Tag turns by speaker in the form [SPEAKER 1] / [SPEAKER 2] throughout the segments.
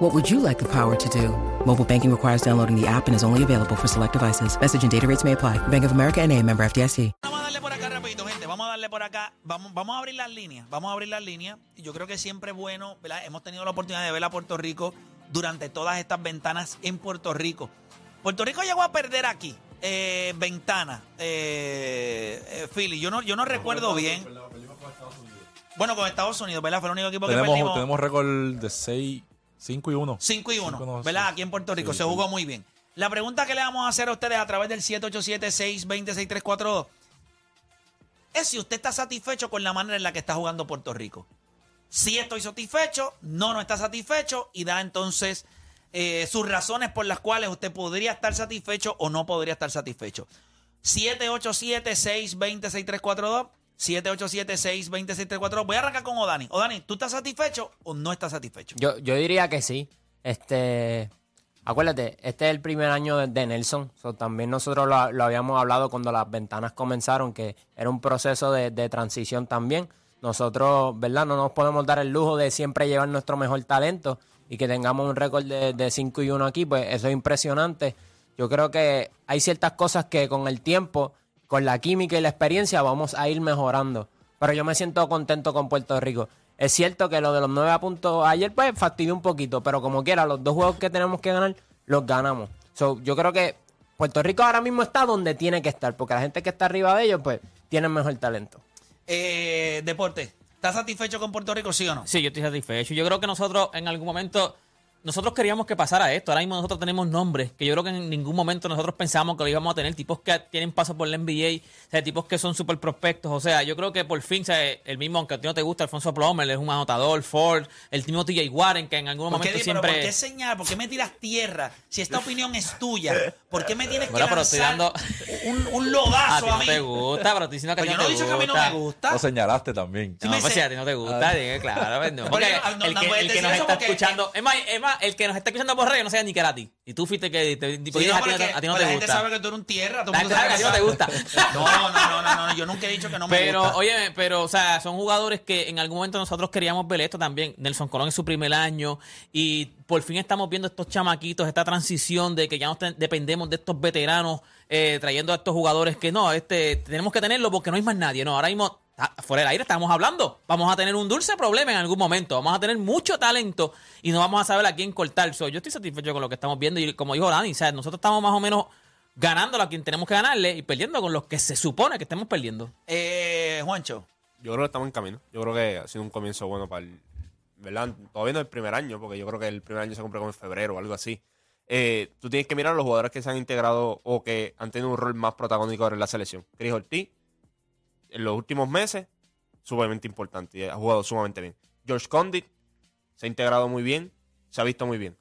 [SPEAKER 1] What would you like the power to do? Mobile banking requires downloading the app and is only available for select devices. Message and data rates may apply. Bank of America and a member FDIC.
[SPEAKER 2] Vamos a darle por acá rapidito, gente. Vamos a darle por acá. Vamos, vamos a abrir las líneas. Vamos a abrir las líneas. Y yo creo que siempre es bueno, ¿verdad? Hemos tenido la oportunidad de ver a Puerto Rico durante todas estas ventanas en Puerto Rico. Puerto Rico llegó a perder aquí. Eh, ventana. Eh, eh, Philly. Yo no, yo no recuerdo bien. Bueno, con Estados Unidos, ¿verdad? Fue el único equipo que
[SPEAKER 3] Tenemos,
[SPEAKER 2] perdimos.
[SPEAKER 3] tenemos récord de 6, 5 y 1.
[SPEAKER 2] 5 y 1,
[SPEAKER 3] Cinco, no,
[SPEAKER 2] ¿verdad?
[SPEAKER 3] sí.
[SPEAKER 2] Aquí en Puerto Rico
[SPEAKER 3] Sí,
[SPEAKER 2] se
[SPEAKER 3] sí.
[SPEAKER 2] jugó muy bien. La pregunta que le vamos a hacer a ustedes a través del 787-620-6342 es si usted está satisfecho con la manera en la que está jugando Puerto Rico. Si estoy satisfecho, no, no está satisfecho y da entonces eh, sus razones por las cuales usted podría estar satisfecho o no podría estar satisfecho. 787-620-6342. 787-620-6342. Voy a arrancar con Odani. Odani, ¿tú estás satisfecho o no estás satisfecho?
[SPEAKER 4] Yo, yo diría que sí. Este, acuérdate, este es el primer año de, Nelson. So, también nosotros lo, lo habíamos hablado cuando las ventanas comenzaron, que era un proceso de, de transición también. Nosotros, ¿verdad? No nos podemos dar el lujo de siempre llevar nuestro mejor talento y que tengamos un récord de 5 y 1 aquí, pues eso es impresionante. Yo creo que hay ciertas cosas que con el tiempo, con la química y la experiencia, vamos a ir mejorando. Pero yo me siento contento con Puerto Rico. Es cierto que lo de los nueve puntos ayer, pues fastidió un poquito, pero como quiera, los dos juegos que tenemos que ganar, los ganamos. So, yo creo que Puerto Rico ahora mismo está donde tiene que estar, porque la gente que está arriba de ellos, pues, tiene mejor talento.
[SPEAKER 2] Eh, deporte, ¿estás satisfecho con Puerto Rico, sí o no?
[SPEAKER 5] Sí, yo estoy satisfecho. Yo creo que nosotros en algún momento, nosotros queríamos que pasara esto. Ahora mismo nosotros tenemos nombres que yo creo que en ningún momento nosotros pensamos que lo íbamos a tener. Tipos que tienen paso por la NBA, o sea, tipos que son súper prospectos. O sea, yo creo que por fin, o sea, el mismo, aunque a ti no te gusta, Alfonso Plomer, es un anotador, Ford, el mismo TJ Warren, que en algún
[SPEAKER 2] ¿Por qué,
[SPEAKER 5] momento
[SPEAKER 2] pero
[SPEAKER 5] siempre...
[SPEAKER 2] ¿Por qué señal? ¿Por qué me tiras tierra? Si esta opinión es tuya, ¿por qué me tienes que
[SPEAKER 5] Bueno, pero estoy
[SPEAKER 2] lanzar
[SPEAKER 5] dando-
[SPEAKER 2] un, un
[SPEAKER 5] A ti
[SPEAKER 2] a,
[SPEAKER 5] no
[SPEAKER 2] mí?
[SPEAKER 5] te gusta, pero estoy diciendo que a
[SPEAKER 2] Pues
[SPEAKER 5] ti
[SPEAKER 2] yo
[SPEAKER 5] no
[SPEAKER 2] no he
[SPEAKER 5] te
[SPEAKER 2] dicho que a mí no
[SPEAKER 5] gusta.
[SPEAKER 2] me gusta.
[SPEAKER 3] Lo señalaste también.
[SPEAKER 2] Sí
[SPEAKER 5] No, pues
[SPEAKER 2] sé-
[SPEAKER 5] si a ti no te gusta, dije, claro, pues no.
[SPEAKER 2] No,
[SPEAKER 5] el
[SPEAKER 2] no
[SPEAKER 5] que, el que nos está escuchando, es más, es más, el que nos está escuchando por radio no sabe ni. Y tú fuiste que te, te-
[SPEAKER 2] Sí, no,
[SPEAKER 5] a ti
[SPEAKER 2] pero
[SPEAKER 5] no te-
[SPEAKER 2] que-
[SPEAKER 5] a ti no
[SPEAKER 2] pero
[SPEAKER 5] te
[SPEAKER 2] la gente
[SPEAKER 5] gusta.
[SPEAKER 2] sabe que tú eres un tierra. Todo el
[SPEAKER 5] La
[SPEAKER 2] mundo
[SPEAKER 5] gente sabe que a ti no te gusta.
[SPEAKER 2] No, no, no, no, no, yo nunca he dicho que no me
[SPEAKER 5] Pero,
[SPEAKER 2] gusta.
[SPEAKER 5] oye, pero, o sea, son jugadores que en algún momento nosotros queríamos ver esto también. Nelson Colón en su primer año y por fin estamos viendo estos chamaquitos, esta transición de que ya no dependemos de estos veteranos eh, trayendo a estos jugadores que no, este tenemos que tenerlo porque no hay más nadie. No, ahora mismo, fuera del aire estamos hablando. Vamos a tener un dulce problema en algún momento. Vamos a tener mucho talento y no vamos a saber a quién cortar. So, yo estoy satisfecho con lo que estamos viendo y como dijo Dani, sea, nosotros estamos más o menos ganando a quien tenemos que ganarle y perdiendo con los que se supone que estemos perdiendo.
[SPEAKER 2] Eh, Juancho,
[SPEAKER 6] Yo creo que estamos en camino. Yo creo que ha sido un comienzo bueno para el. ¿Verdad? Todavía no el primer año, porque yo creo que el primer año se cumple como en febrero o algo así. Eh, tú tienes que mirar a los jugadores que se han integrado o que han tenido un rol más protagónico en la selección. Chris Ortiz, en los últimos meses, sumamente importante y ha jugado sumamente bien. George Condit se ha integrado muy bien, se ha visto muy bien.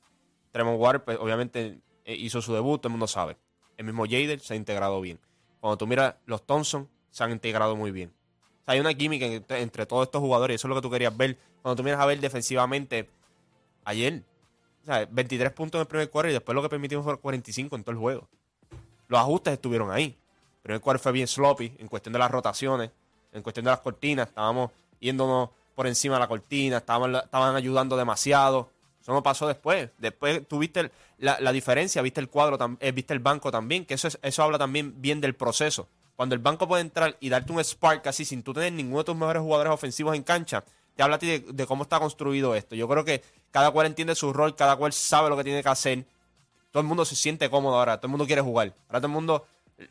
[SPEAKER 6] Tremont Waters, pues, obviamente, eh, hizo su debut, todo el mundo sabe. El mismo Jader se ha integrado bien. Cuando tú miras, los Thompson se han integrado muy bien. O sea, hay una química entre, entre todos estos jugadores y eso es lo que tú querías ver. Cuando tú miras a ver defensivamente, ayer, o sea, 23 puntos en el primer cuarto y después lo que permitimos fue 45 en todo el juego. Los ajustes estuvieron ahí. Primer cuarto fue bien sloppy en cuestión de las rotaciones, en cuestión de las cortinas. Estábamos yéndonos por encima de la cortina, estaban, estaban ayudando demasiado. Eso no pasó después. Después tuviste la, la diferencia, viste el cuadro, eh, viste el banco también, que eso, es- eso habla también bien del proceso. Cuando el banco puede entrar y darte un spark así sin tú tener ninguno de tus mejores jugadores ofensivos en cancha, te habla a ti de cómo está construido esto. Yo creo que cada cual entiende su rol, cada cual sabe lo que tiene que hacer. Todo el mundo se siente cómodo ahora, todo el mundo quiere jugar. Ahora todo el mundo,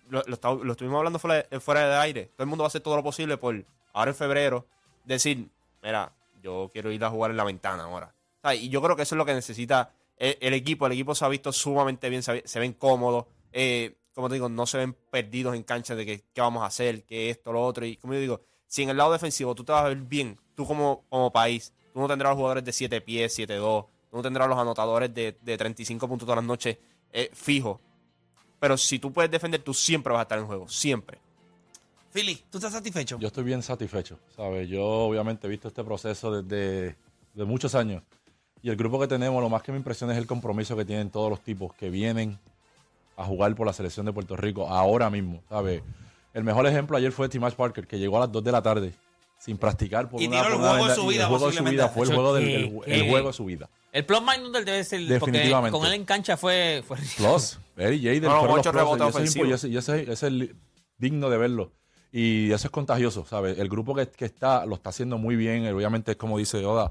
[SPEAKER 6] lo, lo, lo estuvimos hablando fuera fuera de aire, todo el mundo va a hacer todo lo posible por ahora en febrero decir, mira, yo quiero ir a jugar en la ventana ahora. Y yo creo que eso es lo que necesita el, equipo. El equipo se ha visto sumamente bien, se, ve- se ven cómodos. eh, como te digo, no se ven perdidos en cancha de que qué vamos a hacer, que esto, lo otro. Y como yo digo, si en el lado defensivo tú te vas a ver bien, tú como, como país, tú no tendrás los jugadores de 7 pies, 7-2, tú no tendrás los anotadores de, de 35 puntos todas las noches eh, fijos. Pero si tú puedes defender, tú siempre vas a estar en juego, siempre.
[SPEAKER 2] Philly, ¿tú estás satisfecho?
[SPEAKER 3] Yo estoy bien satisfecho, ¿sabes? Yo obviamente he visto este proceso desde de muchos años. Y el grupo que tenemos, lo más que me impresiona es el compromiso que tienen todos los tipos que vienen a jugar por la selección de Puerto Rico ahora mismo, ¿sabes? El mejor ejemplo ayer fue Timash Parker, que llegó a las 2 de la tarde sin practicar por
[SPEAKER 2] Y
[SPEAKER 3] una,
[SPEAKER 2] tiró el juego de su
[SPEAKER 3] y
[SPEAKER 2] vida,
[SPEAKER 3] El juego de su
[SPEAKER 2] posiblemente.
[SPEAKER 3] vida fue el juego, del, el,
[SPEAKER 5] ¿Qué?
[SPEAKER 3] el
[SPEAKER 5] ¿Qué?
[SPEAKER 3] juego de su vida.
[SPEAKER 5] El plus minus del debe ser porque
[SPEAKER 3] Definitivamente.
[SPEAKER 5] con él en cancha fue, fue
[SPEAKER 3] Plus, él y Jaden
[SPEAKER 6] No,
[SPEAKER 3] los
[SPEAKER 6] ocho rebotes
[SPEAKER 3] y ese es impo-
[SPEAKER 6] ofensivos.
[SPEAKER 3] y ese- ese- ese es digno de verlo. Y eso es contagioso, ¿sabes? El grupo que, que está lo está haciendo muy bien. Obviamente, es como dice Oda,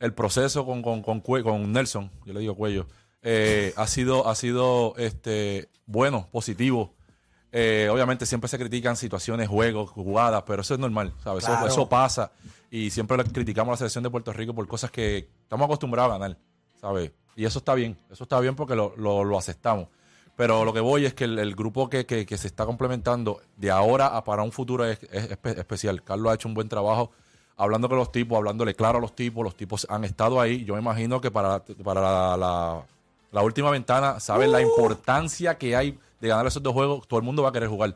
[SPEAKER 3] el proceso con, con, con, con Nelson, yo le digo Cuello, eh, ha sido, ha sido este, bueno, positivo. Eh, obviamente siempre se critican situaciones, juegos, jugadas, pero eso es normal, ¿sabes? Eso-
[SPEAKER 2] Claro.
[SPEAKER 3] Eso, pasa. Y siempre criticamos a la selección de Puerto Rico por cosas que estamos acostumbrados a ganar, ¿sabes? Y eso está bien, eso está bien porque lo, lo, lo aceptamos. Pero lo que voy es que el, el grupo que, que- que se está complementando de ahora a para un futuro es, es espe- especial. Carlos ha hecho un buen trabajo hablando con los tipos, hablándole claro a los tipos. Los tipos han estado ahí. Yo me imagino que para, para la, la- la última ventana, saben la importancia que hay de ganar esos dos juegos. Todo el mundo va a querer jugar.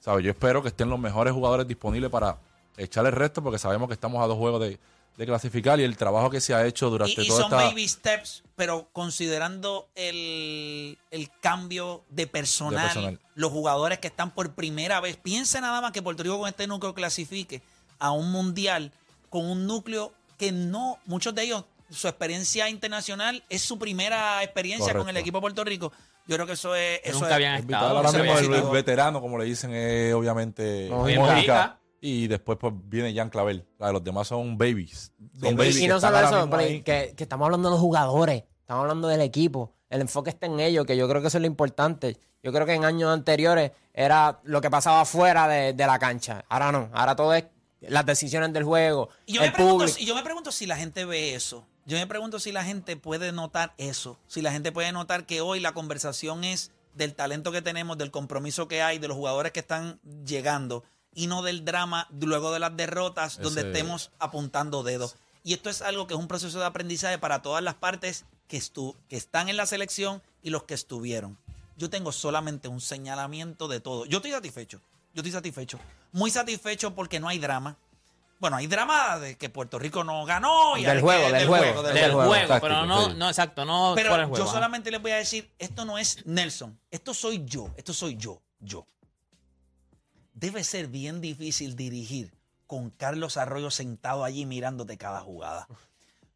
[SPEAKER 3] ¿Sabes? Yo espero que estén los mejores jugadores disponibles para echar el resto porque sabemos que estamos a dos juegos de, de clasificar y el trabajo que se ha hecho durante
[SPEAKER 2] Y, y
[SPEAKER 3] toda
[SPEAKER 2] son
[SPEAKER 3] esta...
[SPEAKER 2] baby steps, pero considerando el, el cambio de personal,
[SPEAKER 3] De personal.
[SPEAKER 2] los jugadores que están por primera vez, piensa nada más que Puerto Rico con este núcleo clasifique a un mundial con un núcleo que no, muchos de ellos, su experiencia internacional es su primera experiencia con el equipo de Puerto Rico. Yo creo que eso es... Eso
[SPEAKER 5] nunca
[SPEAKER 2] es-
[SPEAKER 5] habían
[SPEAKER 3] El vital ahora mismo veterano, como le dicen, es obviamente. Y después pues viene Jan Clavel. La de los demás son babies. Son babies
[SPEAKER 4] Y
[SPEAKER 3] que
[SPEAKER 4] no solo eso, pero que, que estamos hablando de los jugadores, estamos hablando del equipo. El enfoque está en ellos, que yo creo que eso es lo importante. Yo creo que en años anteriores era lo que pasaba fuera de, de la cancha. Ahora no, ahora todo es las decisiones del juego,
[SPEAKER 2] Y yo,
[SPEAKER 4] el
[SPEAKER 2] me pregunto,
[SPEAKER 4] público.
[SPEAKER 2] si- yo me pregunto si la gente ve eso. Yo me pregunto si la gente puede notar eso. Si la gente puede notar que hoy la conversación es del talento que tenemos, del compromiso que hay, de los jugadores que están llegando y no del drama luego de las derrotas donde estemos apuntando dedos. Y esto es algo que es un proceso de aprendizaje para todas las partes que, estu- que están en la selección y los que estuvieron. Yo tengo solamente un señalamiento de todo. Yo estoy satisfecho. Yo estoy satisfecho. Muy satisfecho porque no hay drama. Bueno, hay drama de que Puerto Rico no ganó. Y
[SPEAKER 4] Del
[SPEAKER 2] hay
[SPEAKER 4] juego,
[SPEAKER 2] que-
[SPEAKER 4] del juego,
[SPEAKER 2] del
[SPEAKER 5] Del
[SPEAKER 4] del
[SPEAKER 5] juego,
[SPEAKER 4] juego,
[SPEAKER 5] pero no,
[SPEAKER 3] sí.
[SPEAKER 5] no, exacto, no
[SPEAKER 2] Pero
[SPEAKER 5] por el juego.
[SPEAKER 2] yo solamente les voy a decir, esto no es Nelson, esto soy yo, esto soy yo, yo. Debe ser bien difícil dirigir con Carlos Arroyo sentado allí mirándote cada jugada.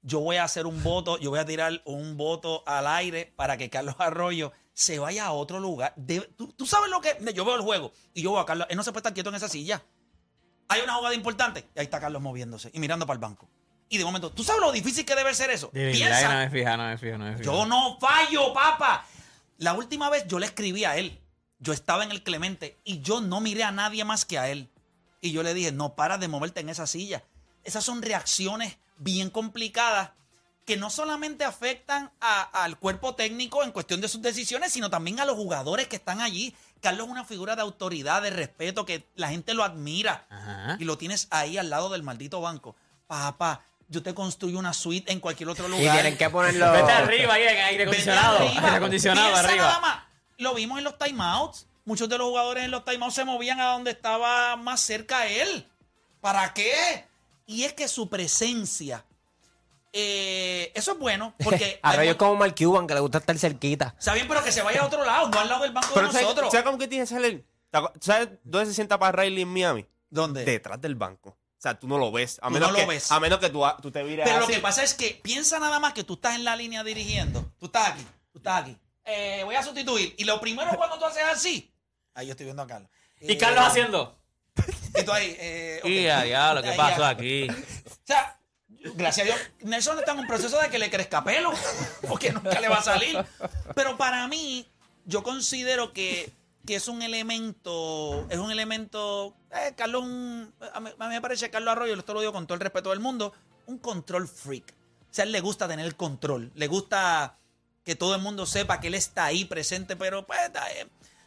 [SPEAKER 2] Yo voy a hacer un voto, yo voy a tirar un voto al aire para que Carlos Arroyo se vaya a otro lugar. De- ¿tú, tú sabes lo que... Yo veo el juego y yo veo a Carlos, él no se puede estar quieto en esa silla. Hay una jugada importante y ahí está Carlos moviéndose y mirando para el banco. Y de momento, ¿tú sabes lo difícil que debe ser eso?
[SPEAKER 5] De
[SPEAKER 2] Piensa.
[SPEAKER 5] no me fija, no me fija, no me fija.
[SPEAKER 2] Yo no fallo, papá. La última vez yo le escribí a él. Yo estaba en el Clemente y yo no miré a nadie más que a él. Y yo le dije, no para de moverte en esa silla. Esas son reacciones bien complicadas que no solamente afectan al cuerpo técnico en cuestión de sus decisiones, sino también a los jugadores que están allí. Carlos es una figura de autoridad, de respeto, que la gente lo admira.
[SPEAKER 5] Ajá.
[SPEAKER 2] Y lo tienes ahí al lado del maldito banco. Papá, yo te construyo una suite en cualquier otro
[SPEAKER 4] Y
[SPEAKER 2] lugar.
[SPEAKER 4] tienen que ponerlo.
[SPEAKER 5] Vete arriba ahí en aire acondicionado.
[SPEAKER 2] arriba.
[SPEAKER 5] Aire acondicionado arriba.
[SPEAKER 2] nada más. Lo vimos en los timeouts. Muchos de los jugadores en los timeouts se movían a donde estaba más cerca él. ¿Para qué? Y es que su presencia, eh, eso es bueno, porque...
[SPEAKER 4] Arroyo
[SPEAKER 2] mu-
[SPEAKER 4] es como Mark Cuban, que le gusta estar cerquita.
[SPEAKER 2] Está bien, pero que se vaya a otro lado, no al lado del banco
[SPEAKER 6] Pero
[SPEAKER 2] de
[SPEAKER 6] ¿sabes,
[SPEAKER 2] nosotros.
[SPEAKER 6] ¿sabes cómo que tienes que ¿Sabes dónde se sienta para Riley en Miami?
[SPEAKER 2] ¿Dónde?
[SPEAKER 6] Detrás del banco. O sea, tú no lo ves. A
[SPEAKER 2] Tú
[SPEAKER 6] menos
[SPEAKER 2] no
[SPEAKER 6] que,
[SPEAKER 2] lo ves.
[SPEAKER 6] A menos que tú, tú te vires
[SPEAKER 2] Pero lo que pasa es que piensa nada más que tú estás en la línea dirigiendo. Tú estás aquí, tú estás aquí. Eh, voy a sustituir. Y lo primero cuando tú haces así. Ahí yo estoy viendo a Carlos.
[SPEAKER 5] Y
[SPEAKER 2] Eh,
[SPEAKER 5] Carlos haciendo.
[SPEAKER 2] Y tú ahí. Eh, ok.
[SPEAKER 5] Y a diablo, ¿qué
[SPEAKER 2] Ahí,
[SPEAKER 5] pasó
[SPEAKER 2] ya.
[SPEAKER 5] aquí?
[SPEAKER 2] O sea, gracias a Dios, Nelson está en un proceso de que le crezca pelo, porque nunca le va a salir. Pero para mí, yo considero que, que es un elemento, es un elemento, eh, Carlos, un- a, mí, me parece Carlos Arroyo, esto lo digo con todo el respeto del mundo, un control freak. O sea, él le gusta tener el control, le gusta que todo el mundo sepa que él está ahí presente, pero pues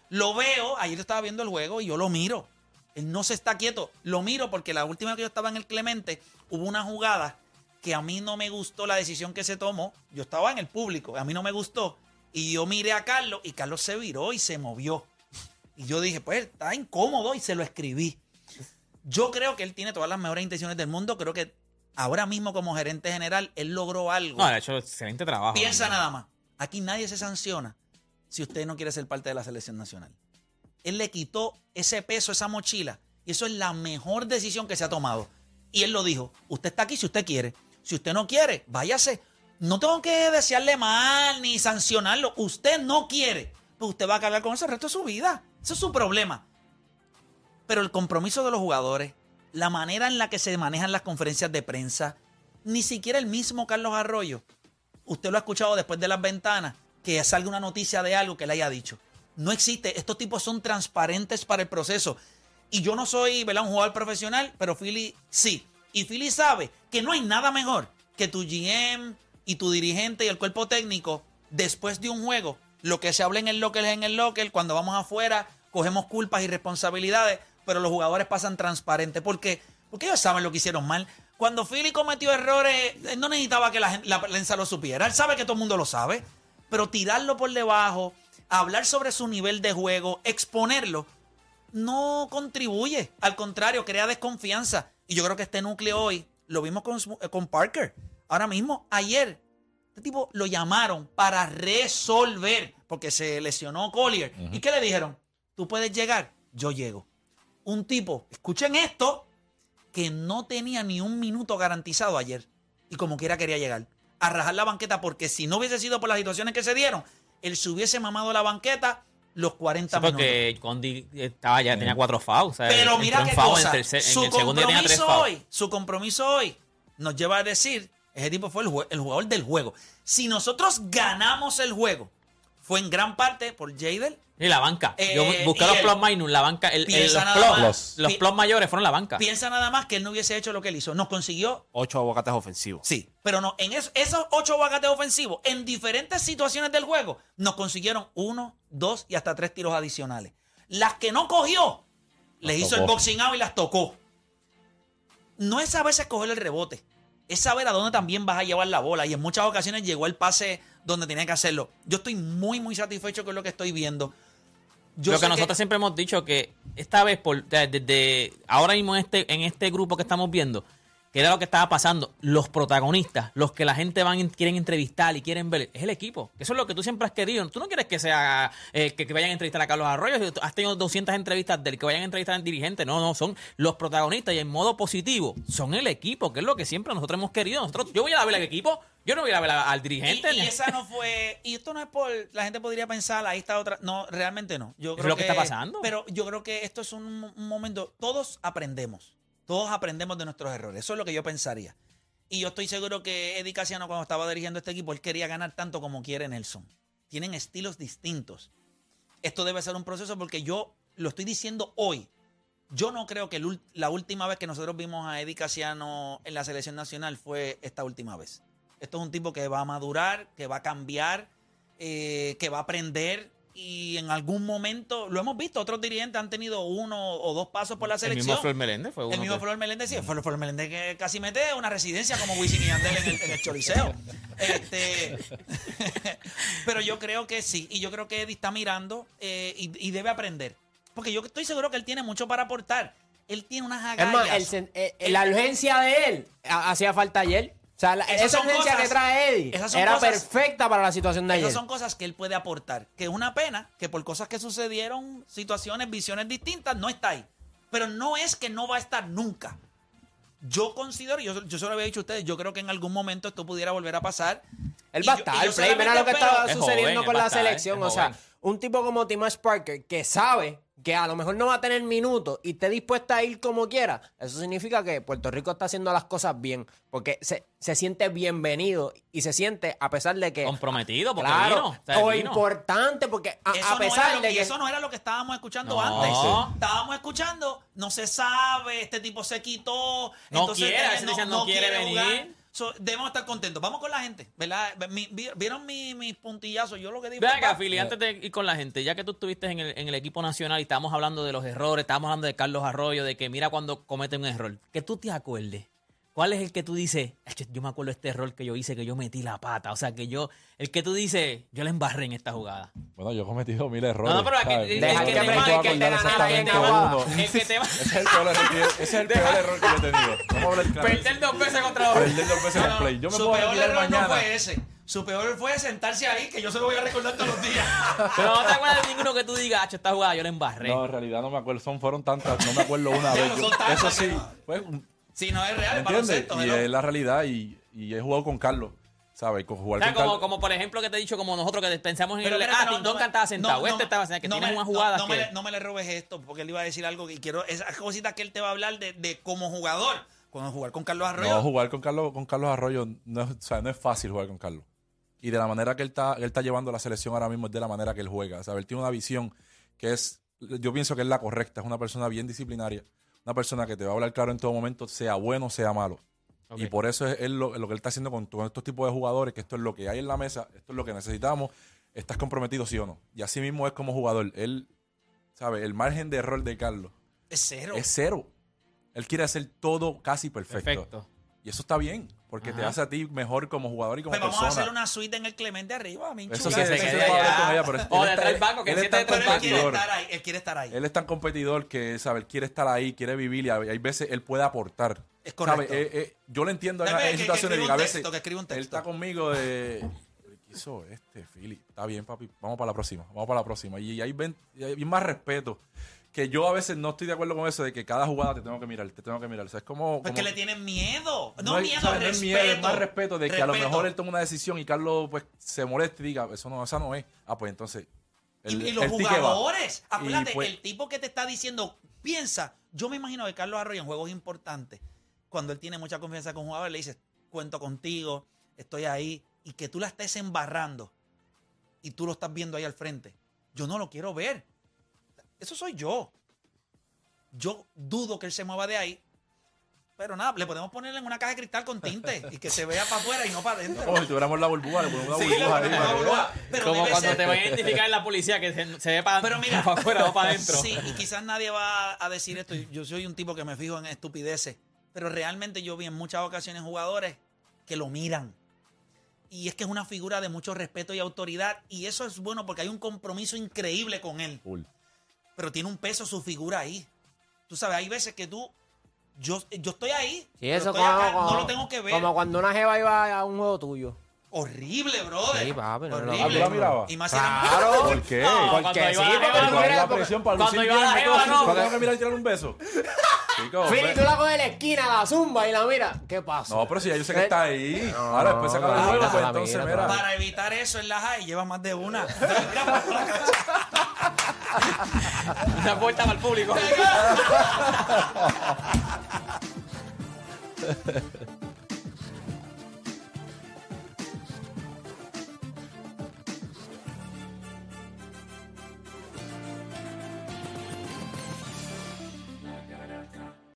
[SPEAKER 2] lo veo, ayer estaba viendo el juego y yo lo miro. Él no se está quieto. Lo miro porque la última que yo estaba en el Clemente hubo una jugada que a mí no me gustó la decisión que se tomó. Yo estaba en el público, a mí no me gustó. Y yo miré a Carlos y Carlos se viró y se movió. Y yo dije, pues está incómodo y se lo escribí. Yo creo que él tiene todas las mejores intenciones del mundo. Creo que ahora mismo como gerente general, él logró algo.
[SPEAKER 5] No, ha hecho excelente trabajo.
[SPEAKER 2] Piensa nada más. Aquí nadie se sanciona si usted no quiere ser parte de la selección nacional. Él le quitó ese peso, esa mochila. Y eso es la mejor decisión que se ha tomado. Y él lo dijo. Usted está aquí si usted quiere. Si usted no quiere, váyase. No tengo que desearle mal ni sancionarlo. Usted no quiere. Pues usted va a cargar con eso el resto de su vida. Ese es su problema. Pero el compromiso de los jugadores, la manera en la que se manejan las conferencias de prensa, ni siquiera el mismo Carlos Arroyo, usted lo ha escuchado después de las ventanas, que salga una noticia de algo que le haya dicho. No existe, estos tipos son transparentes para el proceso. Y yo no soy ¿verdad? un jugador profesional, pero Philly sí. Y Philly sabe que no hay nada mejor que tu GM y tu dirigente y el cuerpo técnico después de un juego. Lo que se habla en el local es en el local. Cuando vamos afuera, cogemos culpas y responsabilidades, pero los jugadores pasan transparente. ¿Por qué? Porque ellos saben lo que hicieron mal. Cuando Philly cometió errores, él no necesitaba que la, la prensa lo supiera. Él sabe que todo el mundo lo sabe. Pero tirarlo por debajo, hablar sobre su nivel de juego, exponerlo, no contribuye. Al contrario, crea desconfianza. Y yo creo que este núcleo hoy lo vimos con, Sm- con Parker. Ahora mismo, ayer, este tipo lo llamaron para resolver porque se lesionó Collier. ¿Y qué le dijeron? Tú puedes llegar, yo llego. Un tipo, escuchen esto, que no tenía ni un minuto garantizado ayer. Y como quiera quería llegar. A rajar la banqueta porque si no hubiese sido por las situaciones que se dieron, él se hubiese mamado la banqueta los 40
[SPEAKER 5] Sí,
[SPEAKER 2] minutos.
[SPEAKER 5] porque Condi estaba ya tenía cuatro fouls. o sea,
[SPEAKER 2] Pero mira
[SPEAKER 5] en
[SPEAKER 2] qué cosa.
[SPEAKER 5] En, tercer- en
[SPEAKER 2] su
[SPEAKER 5] el tenía tres
[SPEAKER 2] compromiso hoy, su compromiso hoy nos lleva a decir, ese tipo fue el, el jugador del juego. Si nosotros ganamos el juego, fue en gran parte por Jadel.
[SPEAKER 5] Y la banca.
[SPEAKER 2] Eh,
[SPEAKER 5] Yo busqué
[SPEAKER 2] y
[SPEAKER 5] los plus minus, la banca. El, los plus,
[SPEAKER 2] más.
[SPEAKER 3] Los-
[SPEAKER 5] plus mayores fueron la banca.
[SPEAKER 2] Piensa nada más que él no hubiese hecho lo que él hizo. Nos consiguió
[SPEAKER 6] Ocho aguacates ofensivos.
[SPEAKER 2] Sí, pero no, en eso- esos ocho aguacates ofensivos, en diferentes situaciones del juego, nos consiguieron uno, dos y hasta tres tiros adicionales. Las que no cogió, les hizo el boxing out y las tocó. No es saber escoger el rebote, es saber a dónde también vas a llevar la bola. Y en muchas ocasiones llegó el pase donde tenía que hacerlo. Yo estoy muy, muy satisfecho con lo que estoy viendo. Yo
[SPEAKER 5] lo que nosotros siempre hemos dicho que esta vez, por, de- desde ahora mismo en este, en este grupo que estamos viendo, que era lo que estaba pasando, los protagonistas, los que la gente van quieren entrevistar y quieren ver, es el equipo. Eso es lo que tú siempre has querido. Tú no quieres que sea eh, que, que vayan a entrevistar a Carlos Arroyo, has tenido 200 entrevistas del que vayan a entrevistar al dirigente. No, no, son los protagonistas y en modo positivo son el equipo, que es lo que siempre nosotros hemos querido. Nosotros, yo voy a ver al equipo, yo no voy a ver al dirigente.
[SPEAKER 2] Y, y esa no fue. Y esto no es por. La gente podría pensar, ahí está otra. No, realmente no. Yo
[SPEAKER 5] Es
[SPEAKER 2] creo
[SPEAKER 5] lo que está pasando.
[SPEAKER 2] Pero yo creo que esto es un, un momento. Todos aprendemos. Todos aprendemos de nuestros errores. Eso es lo que yo pensaría. Y yo estoy seguro que Eddie Casiano, cuando estaba dirigiendo este equipo, él quería ganar tanto como quiere Nelson. Tienen estilos distintos. Esto debe ser un proceso porque yo lo estoy diciendo hoy. Yo no creo que el la última vez que nosotros vimos a Eddie Casiano en la selección nacional fue esta última vez. Esto es un tipo que va a madurar, que va a cambiar, eh, que va a aprender y en algún momento, lo hemos visto, otros dirigentes han tenido uno o dos pasos por la
[SPEAKER 5] el
[SPEAKER 2] selección.
[SPEAKER 5] mismo Flor Meléndez fue uno
[SPEAKER 2] El mismo
[SPEAKER 5] que-
[SPEAKER 2] Flor Meléndez, sí, Flor, Flor Meléndez que casi mete una residencia como Wisin y Yandel en el, en el Choliseo. Este, pero yo creo que sí, y yo creo que Eddie está mirando eh, y, y debe aprender. Porque yo estoy seguro que él tiene mucho para aportar. Él tiene unas
[SPEAKER 4] Es más,
[SPEAKER 2] agallas.
[SPEAKER 4] el sen- eh, la urgencia de él ha- hacía falta ayer. O sea, la-
[SPEAKER 2] Esas
[SPEAKER 4] esa
[SPEAKER 2] cosas-
[SPEAKER 4] que trae Eddie era
[SPEAKER 2] cosas-
[SPEAKER 4] perfecta para la situación de ayer.
[SPEAKER 2] Esas son cosas que él puede aportar. Que es una pena que por cosas que sucedieron, situaciones, visiones distintas, no está ahí. Pero no es que no va a estar nunca. Yo considero, yo, yo se lo había dicho a ustedes, yo creo que en algún momento esto pudiera volver a pasar.
[SPEAKER 4] Él va a estar, Play. Mira lo que
[SPEAKER 2] espero-
[SPEAKER 4] estaba
[SPEAKER 5] Es
[SPEAKER 4] sucediendo
[SPEAKER 5] joven,
[SPEAKER 4] con la
[SPEAKER 5] estar,
[SPEAKER 4] selección.
[SPEAKER 5] es
[SPEAKER 4] O sea, un tipo como Timash Parker que sabe que a lo mejor no va a tener minutos y esté dispuesta a ir como quiera. Eso significa que Puerto Rico está haciendo las cosas bien. Porque se, se siente bienvenido y se siente, a pesar de que.
[SPEAKER 5] comprometido porque
[SPEAKER 4] Claro,
[SPEAKER 5] vino. o sea,
[SPEAKER 4] o
[SPEAKER 5] vino.
[SPEAKER 4] importante, porque a,
[SPEAKER 2] no
[SPEAKER 4] pesar de
[SPEAKER 2] y
[SPEAKER 4] que.
[SPEAKER 2] eso no era lo que estábamos escuchando
[SPEAKER 5] No.
[SPEAKER 2] antes.
[SPEAKER 5] Sí.
[SPEAKER 2] Estábamos escuchando, no se sabe, este tipo se quitó.
[SPEAKER 5] No
[SPEAKER 2] entonces,
[SPEAKER 5] quiere, ese dice, no quiere venir.
[SPEAKER 2] jugar. So, debemos estar contentos. Vamos con la gente, ¿verdad? Mi- vi- ¿Vieron mi- mis puntillazos? Yo lo que digo.
[SPEAKER 5] Ve acá,
[SPEAKER 2] papá,
[SPEAKER 5] Philly, antes de ir con la gente, ya que tú estuviste en el, en el equipo nacional y estábamos hablando de los errores, estábamos hablando de Carlos Arroyo, de que mira cuando comete un error, que tú te acuerdes ¿cuál es el que tú dices, "Acho, yo me acuerdo de este error que yo hice, que yo metí la pata? O sea, que yo, el que tú dices, yo le embarré en esta jugada.
[SPEAKER 3] Bueno, yo he cometido mil errores.
[SPEAKER 5] No, no, pero el
[SPEAKER 3] ¿sabes?
[SPEAKER 5] el
[SPEAKER 4] que te va- el que te
[SPEAKER 3] uno.
[SPEAKER 5] El que te va
[SPEAKER 3] Ese es el peor error que yo- ese es el peor error que yo he tenido. Vamos a hablar claro.
[SPEAKER 5] perder dos veces contra dos.
[SPEAKER 3] Perder dos veces en el play. Yo me
[SPEAKER 2] su
[SPEAKER 3] puedo
[SPEAKER 2] peor error
[SPEAKER 3] mañana.
[SPEAKER 2] no fue ese. Su peor fue sentarse ahí, que yo se lo voy a recordar todos los días.
[SPEAKER 5] Pero no te acuerdas de ninguno que tú digas, "Acho, esta jugada yo la embarré.
[SPEAKER 3] No, en realidad no me acuerdo. Son, fueron tantas. No me acuerdo una vez. Yo- eso sí. Fue
[SPEAKER 2] si no es real,
[SPEAKER 3] ¿Me
[SPEAKER 2] es
[SPEAKER 3] entiendes? Y es la realidad. Y, y he jugado con Carlos. ¿Sabes? Con jugar
[SPEAKER 5] O sea,
[SPEAKER 3] con
[SPEAKER 5] como, como por ejemplo que te he dicho, como nosotros que pensamos en
[SPEAKER 2] Pero
[SPEAKER 5] el... Ah,
[SPEAKER 2] no, no
[SPEAKER 5] sentado,
[SPEAKER 2] no,
[SPEAKER 5] este estaba sentado, que
[SPEAKER 2] no
[SPEAKER 5] tienes
[SPEAKER 2] me-
[SPEAKER 5] unas
[SPEAKER 2] no,
[SPEAKER 5] jugadas
[SPEAKER 2] no
[SPEAKER 5] que...
[SPEAKER 2] me, le, no me le robes esto, porque él iba a decir algo que quiero. Esas cositas que él te va a hablar de, de como jugador. Cuando jugar con Carlos Arroyo.
[SPEAKER 3] No, jugar con Carlos, con Carlos Arroyo no es, o sea, no es fácil jugar con Carlos. Y de la manera que él está, él está llevando la selección ahora mismo es de la manera que él juega. O sea, él tiene una visión que es, yo pienso que es la correcta. Es una persona bien disciplinaria. Una persona que te va a hablar claro en todo momento, sea bueno, sea malo. Y por eso es, él lo, lo que él está haciendo con, con estos tipos de jugadores, que esto es lo que hay en la mesa, esto es lo que necesitamos. ¿Estás comprometido sí o no? Y así mismo es como jugador. Él, ¿sabe? El margen de error de Carlos
[SPEAKER 2] es cero.
[SPEAKER 3] es cero. Él quiere hacer todo casi perfecto.
[SPEAKER 5] Perfecto.
[SPEAKER 3] Y eso está bien, porque te
[SPEAKER 5] Ajá.
[SPEAKER 3] hace a ti mejor como jugador y como
[SPEAKER 2] Pues vamos a
[SPEAKER 3] persona.
[SPEAKER 2] hacer una suite en el Clemente arriba, mi
[SPEAKER 3] Eso sí,
[SPEAKER 5] Que se
[SPEAKER 3] eso sí
[SPEAKER 5] quede
[SPEAKER 3] puedo hablar
[SPEAKER 5] allá.
[SPEAKER 3] con ella, pero él
[SPEAKER 5] O
[SPEAKER 3] está-
[SPEAKER 5] detrás del banco, que
[SPEAKER 3] él es
[SPEAKER 5] siente
[SPEAKER 3] tan
[SPEAKER 5] detrás
[SPEAKER 2] Pero él quiere
[SPEAKER 3] competidor.
[SPEAKER 2] estar ahí. Él quiere estar ahí.
[SPEAKER 3] Él es tan competidor que, ¿sabe? Él quiere estar ahí, quiere vivir y hay veces él puede aportar.
[SPEAKER 2] Es correcto.
[SPEAKER 3] ¿Sabe? Eh, eh, yo lo entiendo en,
[SPEAKER 2] Dame
[SPEAKER 3] en
[SPEAKER 2] que- que
[SPEAKER 3] situaciones
[SPEAKER 2] escriba
[SPEAKER 3] y a
[SPEAKER 2] un
[SPEAKER 3] veces
[SPEAKER 2] texto, que un
[SPEAKER 3] él
[SPEAKER 2] texto.
[SPEAKER 3] está conmigo de... ¿Qué hizo este, Philly? Está bien, papi. Vamos para la próxima. Vamos para la próxima. Y hay, ven- y hay más respeto. Que yo a veces no estoy de acuerdo con eso de que cada jugada te tengo que mirar, te tengo que mirar. O sea, es como...
[SPEAKER 2] Le tienen miedo. No, miedo,
[SPEAKER 3] ¿sabes? No
[SPEAKER 2] respeto.
[SPEAKER 3] es miedo, es más respeto de que a lo mejor él toma una decisión y Carlos pues se molesta y diga, eso no, esa no es. Ah, pues entonces.
[SPEAKER 2] Y,
[SPEAKER 3] el-
[SPEAKER 2] y los jugadores, acuérdate,
[SPEAKER 3] pues,
[SPEAKER 2] el tipo que te está diciendo, piensa, yo me imagino que Carlos Arroyo en juegos importantes, cuando él tiene mucha confianza con jugadores, le dices, cuento contigo, estoy ahí, y que tú la estés embarrando y tú lo estás viendo ahí al frente. Yo no lo quiero ver. Eso soy yo. Yo dudo que él se mueva de ahí. Pero nada, le podemos ponerle en una caja de cristal con tinte y que se vea para afuera y no para adentro.
[SPEAKER 3] Como si tuviéramos la burbuja, le ponemos
[SPEAKER 2] pero
[SPEAKER 5] Como cuando
[SPEAKER 2] ser-
[SPEAKER 5] te van a identificar en la policía, que se, se ve para,
[SPEAKER 2] Pero mira,
[SPEAKER 5] para afuera, no para adentro.
[SPEAKER 2] Sí, y quizás nadie va a decir esto. Yo soy un tipo que me fijo en estupideces. Pero realmente yo vi en muchas ocasiones jugadores que lo miran. Y es que es una figura de mucho respeto y autoridad. Y eso es bueno porque hay un compromiso increíble con él.
[SPEAKER 3] Full.
[SPEAKER 2] Pero tiene un peso su figura ahí. Tú sabes, hay veces que tú. Yo, yo estoy ahí.
[SPEAKER 4] Sí,
[SPEAKER 2] pero
[SPEAKER 4] eso
[SPEAKER 2] estoy
[SPEAKER 4] como,
[SPEAKER 2] acá,
[SPEAKER 4] como-
[SPEAKER 2] no lo tengo que ver.
[SPEAKER 4] Como cuando una jeva iba a un juego tuyo.
[SPEAKER 2] Horrible, brother.
[SPEAKER 4] Sí, papi, no lo-
[SPEAKER 2] Horrible.
[SPEAKER 3] Ah, ¿tú la mirabas?
[SPEAKER 2] Y más
[SPEAKER 4] Claro.
[SPEAKER 3] ¿Por qué?
[SPEAKER 5] No,
[SPEAKER 4] Porque
[SPEAKER 5] cuando
[SPEAKER 4] sí,
[SPEAKER 5] iba a la
[SPEAKER 4] porque
[SPEAKER 5] jeva,
[SPEAKER 4] tú
[SPEAKER 3] ¿Cuál es
[SPEAKER 4] eres-
[SPEAKER 3] la presión para
[SPEAKER 5] cuando iba a la jeva,
[SPEAKER 3] ¿Me tengo-
[SPEAKER 5] no.
[SPEAKER 3] ¿Tengo que mirar y tirar un beso? Chico,
[SPEAKER 4] Fili, tú la coges de la esquina, la zumba y la mira. ¿Qué pasa?
[SPEAKER 3] No, pero si ya yo sé que está ahí.
[SPEAKER 4] No,
[SPEAKER 3] Ahora después se acaba el
[SPEAKER 4] no,
[SPEAKER 3] juego,
[SPEAKER 4] no,
[SPEAKER 3] pues
[SPEAKER 4] no,
[SPEAKER 3] entonces,
[SPEAKER 4] mira,
[SPEAKER 3] mira.
[SPEAKER 2] Para evitar eso en la high lleva más de una.
[SPEAKER 5] Una puerta para el público.